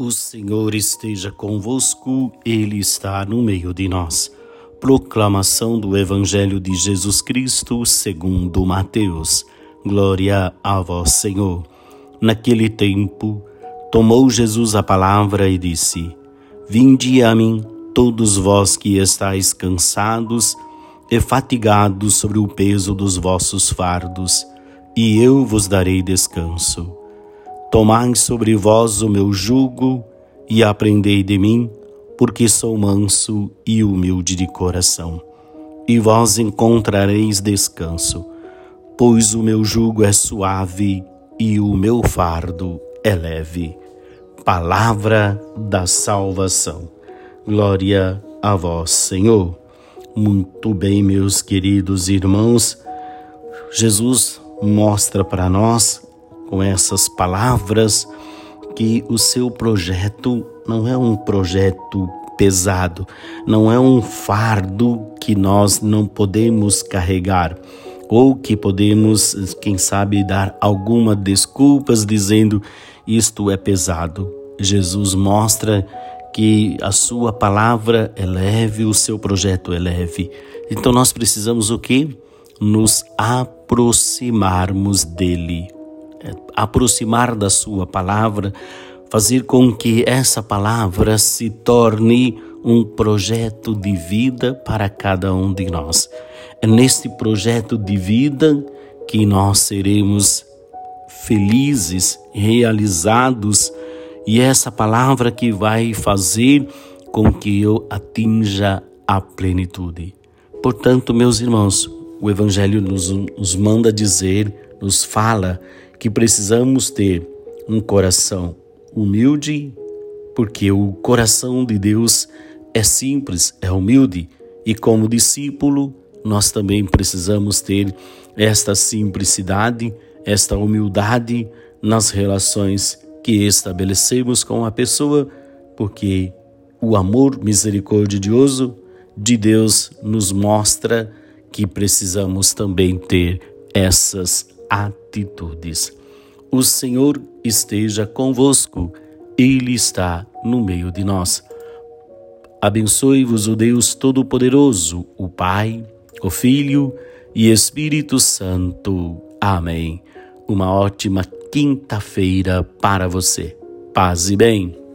O Senhor esteja convosco, Ele está no meio de nós. Proclamação do Evangelho de Jesus Cristo segundo Mateus. Glória a vós, Senhor. Naquele tempo, tomou Jesus a palavra e disse: Vinde a mim, todos vós que estáis cansados e fatigados sobre o peso dos vossos fardos, e eu vos darei descanso. Tomai sobre vós o meu jugo e aprendei de mim, porque sou manso e humilde de coração. E vós encontrareis descanso, pois o meu jugo é suave e o meu fardo é leve. Palavra da salvação. Glória a vós, Senhor. Muito bem, meus queridos irmãos, Jesus mostra para nós com essas palavras que o seu projeto não é um projeto pesado, não é um fardo que nós não podemos carregar ou que podemos, quem sabe, dar alguma desculpas dizendo isto é pesado. Jesus mostra que a sua palavra é leve, o seu projeto é leve. Então nós precisamos o quê? Nos aproximarmos dele aproximar da Sua palavra, fazer com que essa palavra se torne um projeto de vida para cada um de nós. É neste projeto de vida que nós seremos felizes, realizados, e é essa palavra que vai fazer com que eu atinja a plenitude. Portanto, meus irmãos, o Evangelho nos, nos manda dizer, nos fala que precisamos ter um coração humilde, porque o coração de Deus é simples, é humilde, e como discípulo, nós também precisamos ter esta simplicidade, esta humildade nas relações que estabelecemos com a pessoa, porque o amor misericordioso de Deus nos mostra que precisamos também ter essas atitudes. O Senhor esteja convosco, Ele está no meio de nós. Abençoe-vos o Deus Todo-Poderoso, o Pai, o Filho e Espírito Santo. Amém. Uma ótima quinta-feira para você. Paz e bem.